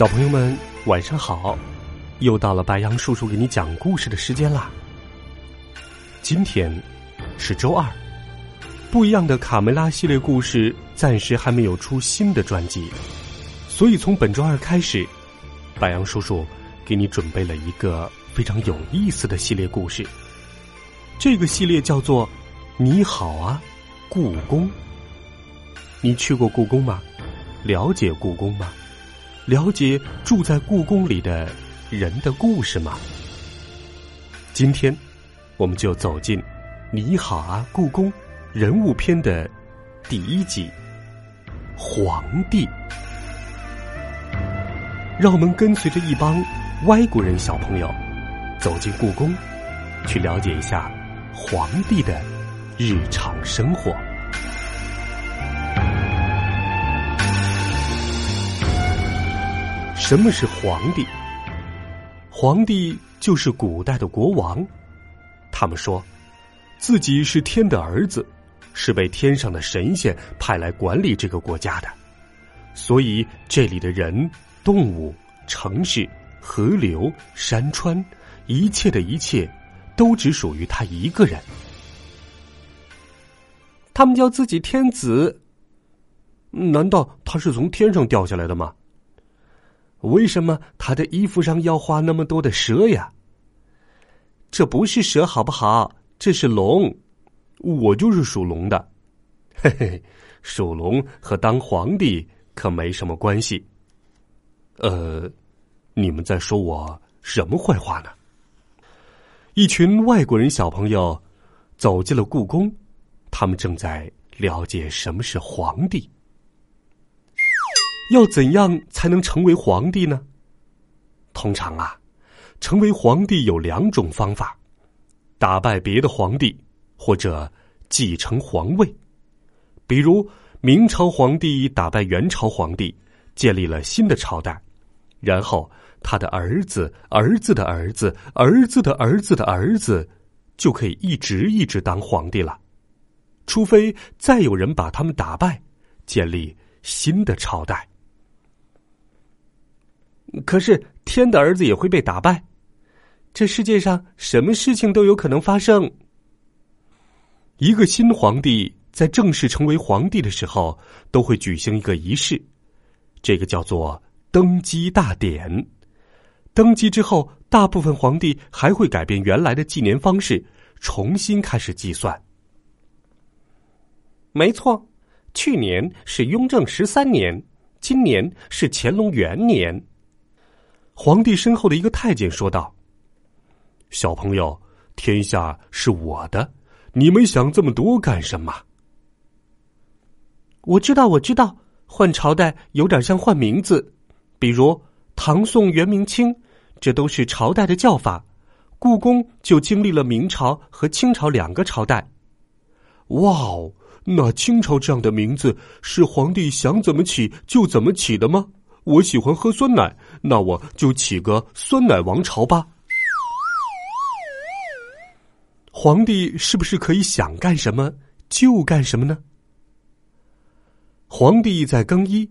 小朋友们，晚上好！又到了白羊叔叔给你讲故事的时间啦。今天是周二，不一样的卡梅拉系列故事暂时还没有出新的专辑，所以从本周二开始，白羊叔叔给你准备了一个非常有意思的系列故事。这个系列叫做《你好啊，故宫》。你去过故宫吗？了解故宫吗？了解住在故宫里的人的故事吗？今天，我们就走进《你好啊，故宫》人物篇的第一集——皇帝。让我们跟随着一帮外国人小朋友走进故宫，去了解一下皇帝的日常生活。什么是皇帝？皇帝就是古代的国王。他们说，自己是天的儿子，是被天上的神仙派来管理这个国家的。所以，这里的人、动物、城市、河流、山川，一切的一切，都只属于他一个人。他们叫自己天子，难道他是从天上掉下来的吗？为什么他的衣服上要画那么多的蛇呀？这不是蛇，好不好？这是龙，我就是属龙的。嘿嘿，属龙和当皇帝可没什么关系。呃，你们在说我什么坏话呢？一群外国人小朋友走进了故宫，他们正在了解什么是皇帝。要怎样才能成为皇帝呢？通常啊，成为皇帝有两种方法：打败别的皇帝，或者继承皇位。比如明朝皇帝打败元朝皇帝，建立了新的朝代，然后他的儿子、儿子的儿子、儿子的儿子的儿子，就可以一直一直当皇帝了。除非再有人把他们打败，建立新的朝代。可是天的儿子也会被打败，这世界上什么事情都有可能发生。一个新皇帝在正式成为皇帝的时候，都会举行一个仪式，这个叫做登基大典。登基之后，大部分皇帝还会改变原来的纪年方式，重新开始计算。没错，去年是雍正十三年，今年是乾隆元年。皇帝身后的一个太监说道：“小朋友，天下是我的，你们想这么多干什么？”我知道，我知道，换朝代有点像换名字，比如唐宋元明清，这都是朝代的叫法。故宫就经历了明朝和清朝两个朝代。哇哦，那清朝这样的名字是皇帝想怎么起就怎么起的吗？我喜欢喝酸奶，那我就起个酸奶王朝吧。皇帝是不是可以想干什么就干什么呢？皇帝在更衣，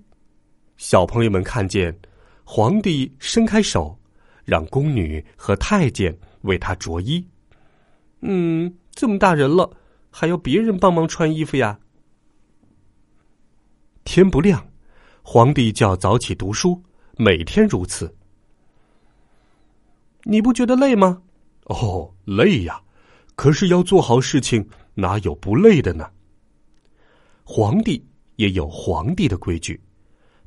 小朋友们看见皇帝伸开手，让宫女和太监为他着衣。嗯，这么大人了，还要别人帮忙穿衣服呀？天不亮。皇帝就要早起读书，每天如此。你不觉得累吗？哦，累呀！可是要做好事情，哪有不累的呢？皇帝也有皇帝的规矩，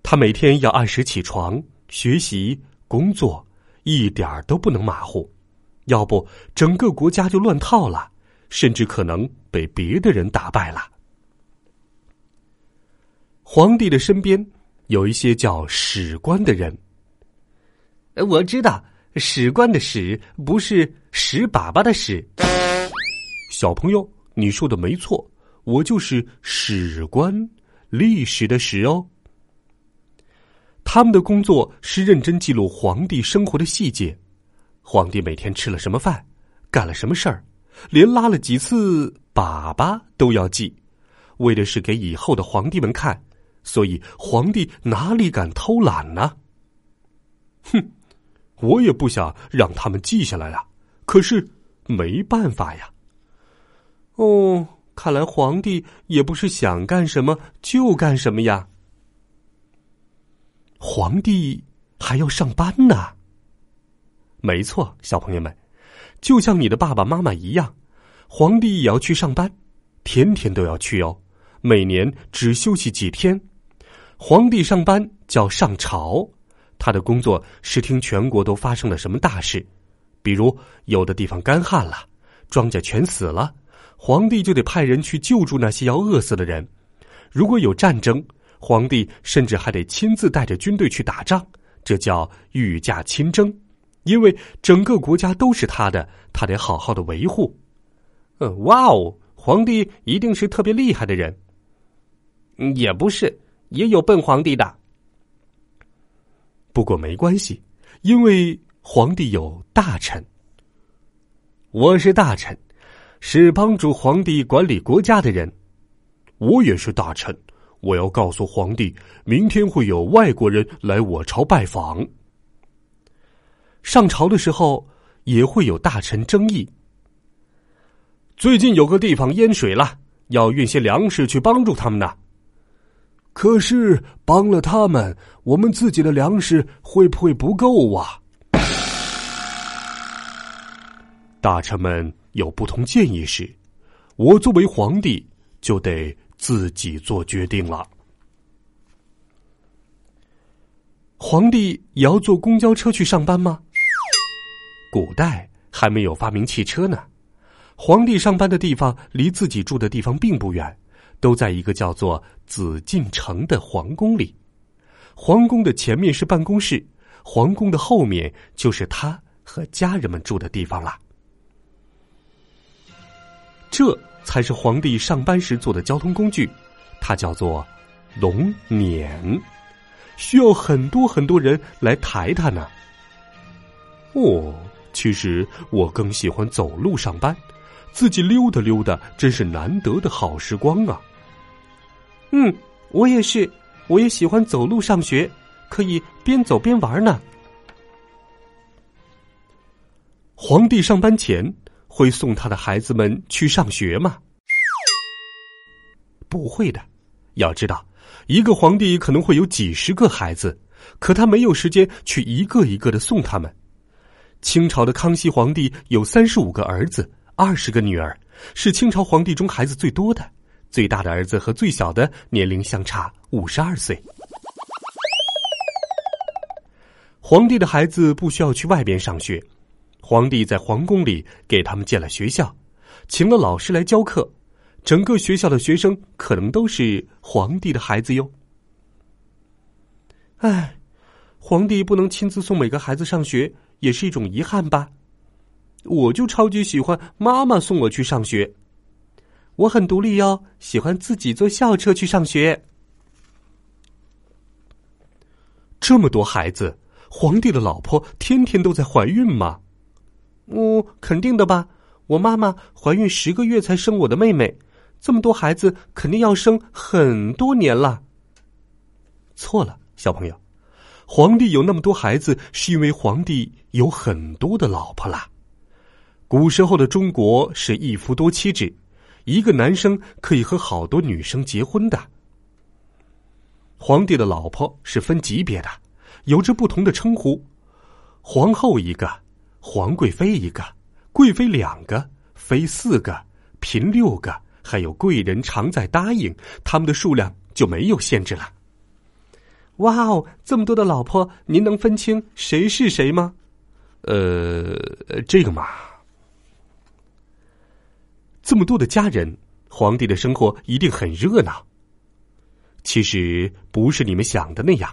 他每天要按时起床、学习、工作，一点儿都不能马虎。要不整个国家就乱套了，甚至可能被别的人打败了。皇帝的身边有一些叫史官的人。我知道，史官的史不是屎粑粑的屎。小朋友，你说的没错，我就是史官，历史的史哦。他们的工作是认真记录皇帝生活的细节，皇帝每天吃了什么饭，干了什么事儿，连拉了几次粑粑都要记，为的是给以后的皇帝们看。所以，皇帝哪里敢偷懒呢？哼，我也不想让他们记下来啊，可是没办法呀。哦，看来皇帝也不是想干什么就干什么呀。皇帝还要上班呢。没错，小朋友们，就像你的爸爸妈妈一样，皇帝也要去上班，天天都要去哦，每年只休息几天。皇帝上班叫上朝，他的工作是听全国都发生了什么大事，比如有的地方干旱了，庄稼全死了，皇帝就得派人去救助那些要饿死的人。如果有战争，皇帝甚至还得亲自带着军队去打仗，这叫御驾亲征，因为整个国家都是他的，他得好好的维护。嗯，哇哦，皇帝一定是特别厉害的人。也不是。也有笨皇帝的，不过没关系，因为皇帝有大臣。我是大臣，是帮助皇帝管理国家的人。我也是大臣，我要告诉皇帝，明天会有外国人来我朝拜访。上朝的时候也会有大臣争议。最近有个地方淹水了，要运些粮食去帮助他们呢。可是帮了他们，我们自己的粮食会不会不够啊？大臣们有不同建议时，我作为皇帝就得自己做决定了。皇帝也要坐公交车去上班吗？古代还没有发明汽车呢，皇帝上班的地方离自己住的地方并不远。都在一个叫做紫禁城的皇宫里，皇宫的前面是办公室，皇宫的后面就是他和家人们住的地方了。这才是皇帝上班时坐的交通工具，它叫做龙辇，需要很多很多人来抬它呢。哦，其实我更喜欢走路上班，自己溜达溜达，真是难得的好时光啊。嗯，我也是，我也喜欢走路上学，可以边走边玩呢。皇帝上班前会送他的孩子们去上学吗？不会的。要知道，一个皇帝可能会有几十个孩子，可他没有时间去一个一个的送他们。清朝的康熙皇帝有三十五个儿子，二十个女儿，是清朝皇帝中孩子最多的。最大的儿子和最小的年龄相差五十二岁。皇帝的孩子不需要去外边上学，皇帝在皇宫里给他们建了学校，请了老师来教课，整个学校的学生可能都是皇帝的孩子哟。唉，皇帝不能亲自送每个孩子上学，也是一种遗憾吧。我就超级喜欢妈妈送我去上学。我很独立哟，喜欢自己坐校车去上学。这么多孩子，皇帝的老婆天天都在怀孕吗？嗯，肯定的吧。我妈妈怀孕十个月才生我的妹妹，这么多孩子肯定要生很多年了。错了，小朋友，皇帝有那么多孩子，是因为皇帝有很多的老婆啦。古时候的中国是一夫多妻制。一个男生可以和好多女生结婚的。皇帝的老婆是分级别的，有着不同的称呼：皇后一个，皇贵妃一个，贵妃两个，妃四个，嫔六个，还有贵人常在答应，他们的数量就没有限制了。哇哦，这么多的老婆，您能分清谁是谁吗？呃，这个嘛，这么多的家人，皇帝的生活一定很热闹。其实不是你们想的那样，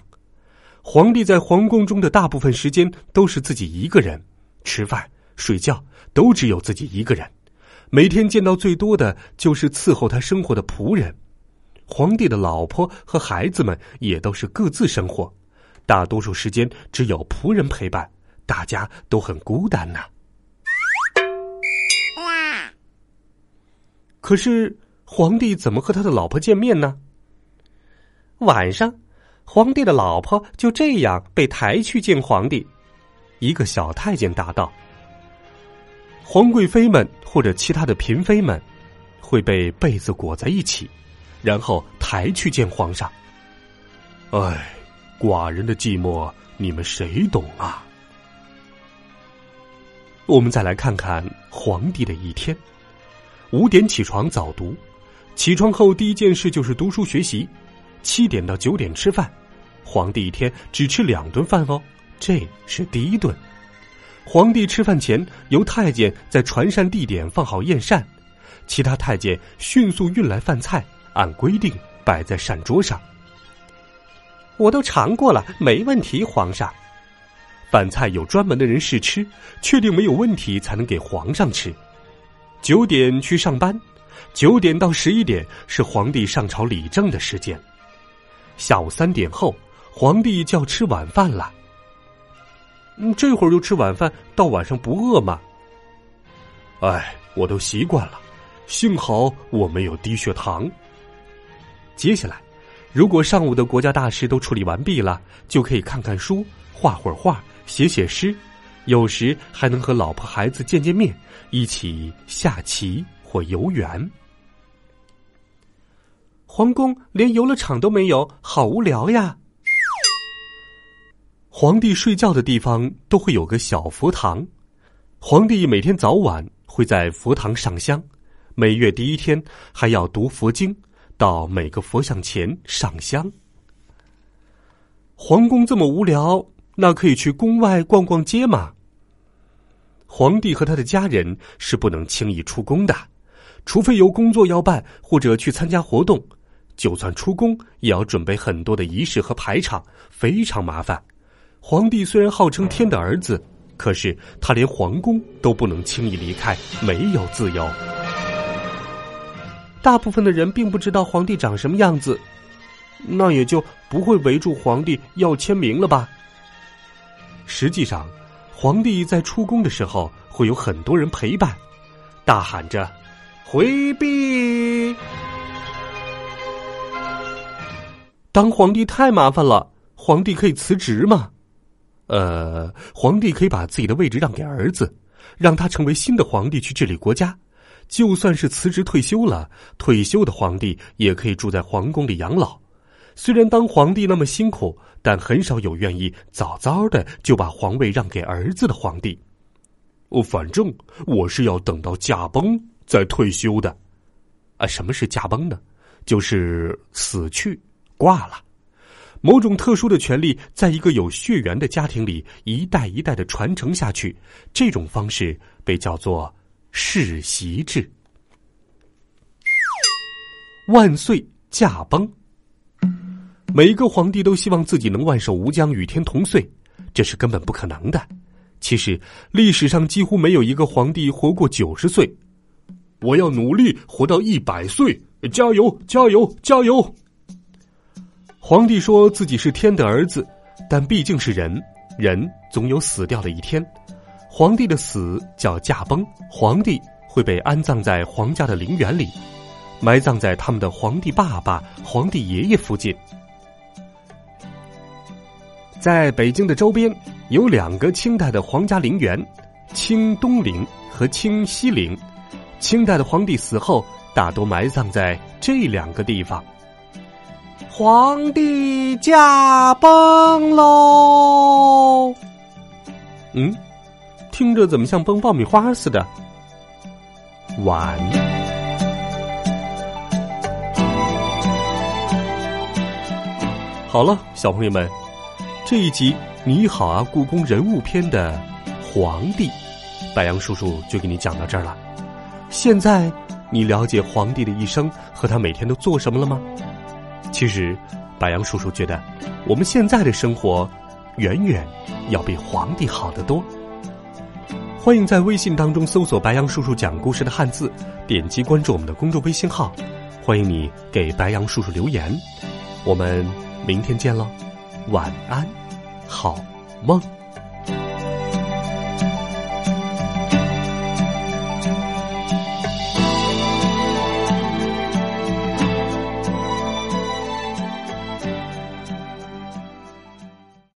皇帝在皇宫中的大部分时间都是自己一个人，吃饭、睡觉都只有自己一个人，每天见到最多的就是伺候他生活的仆人。皇帝的老婆和孩子们也都是各自生活，大多数时间只有仆人陪伴，大家都很孤单呐。可是皇帝怎么和他的老婆见面呢？晚上，皇帝的老婆就这样被抬去见皇帝。一个小太监答道：“皇贵妃们或者其他的嫔妃们，会被被子裹在一起。”然后抬去见皇上。唉，寡人的寂寞，你们谁懂啊？我们再来看看皇帝的一天：五点起床早读，起床后第一件事就是读书学习；七点到九点吃饭，皇帝一天只吃两顿饭哦，这是第一顿。皇帝吃饭前，由太监在传膳地点放好宴膳，其他太监迅速运来饭菜。按规定摆在膳桌上，我都尝过了，没问题。皇上，饭菜有专门的人试吃，确定没有问题才能给皇上吃。九点去上班，九点到十一点是皇帝上朝理政的时间。下午三点后，皇帝就要吃晚饭了。嗯，这会儿就吃晚饭，到晚上不饿吗？哎，我都习惯了，幸好我没有低血糖。接下来，如果上午的国家大事都处理完毕了，就可以看看书、画会儿画、写写诗，有时还能和老婆孩子见见面，一起下棋或游园。皇宫连游乐场都没有，好无聊呀！皇帝睡觉的地方都会有个小佛堂，皇帝每天早晚会在佛堂上香，每月第一天还要读佛经。到每个佛像前上香。皇宫这么无聊，那可以去宫外逛逛街吗？皇帝和他的家人是不能轻易出宫的，除非有工作要办或者去参加活动。就算出宫，也要准备很多的仪式和排场，非常麻烦。皇帝虽然号称天的儿子，可是他连皇宫都不能轻易离开，没有自由。大部分的人并不知道皇帝长什么样子，那也就不会围住皇帝要签名了吧？实际上，皇帝在出宫的时候会有很多人陪伴，大喊着“回避”。当皇帝太麻烦了，皇帝可以辞职吗？呃，皇帝可以把自己的位置让给儿子，让他成为新的皇帝去治理国家。就算是辞职退休了，退休的皇帝也可以住在皇宫里养老。虽然当皇帝那么辛苦，但很少有愿意早早的就把皇位让给儿子的皇帝。哦，反正我是要等到驾崩再退休的。啊，什么是驾崩呢？就是死去、挂了。某种特殊的权利，在一个有血缘的家庭里一代一代的传承下去，这种方式被叫做。世袭制，万岁驾崩。每一个皇帝都希望自己能万寿无疆、与天同岁，这是根本不可能的。其实历史上几乎没有一个皇帝活过九十岁。我要努力活到一百岁，加油，加油，加油！皇帝说自己是天的儿子，但毕竟是人，人总有死掉的一天。皇帝的死叫驾崩，皇帝会被安葬在皇家的陵园里，埋葬在他们的皇帝爸爸、皇帝爷爷附近。在北京的周边有两个清代的皇家陵园，清东陵和清西陵。清代的皇帝死后，大多埋葬在这两个地方。皇帝驾崩喽！嗯。听着怎么像崩爆米花似的？晚。好了，小朋友们，这一集《你好啊，故宫人物篇》的皇帝。白杨叔叔就给你讲到这儿了。现在你了解皇帝的一生和他每天都做什么了吗？其实，白杨叔叔觉得我们现在的生活远远要比皇帝好得多。欢迎在微信当中搜索“白杨叔叔讲故事”的汉字，点击关注我们的公众微信号。欢迎你给白杨叔叔留言，我们明天见喽，晚安，好梦。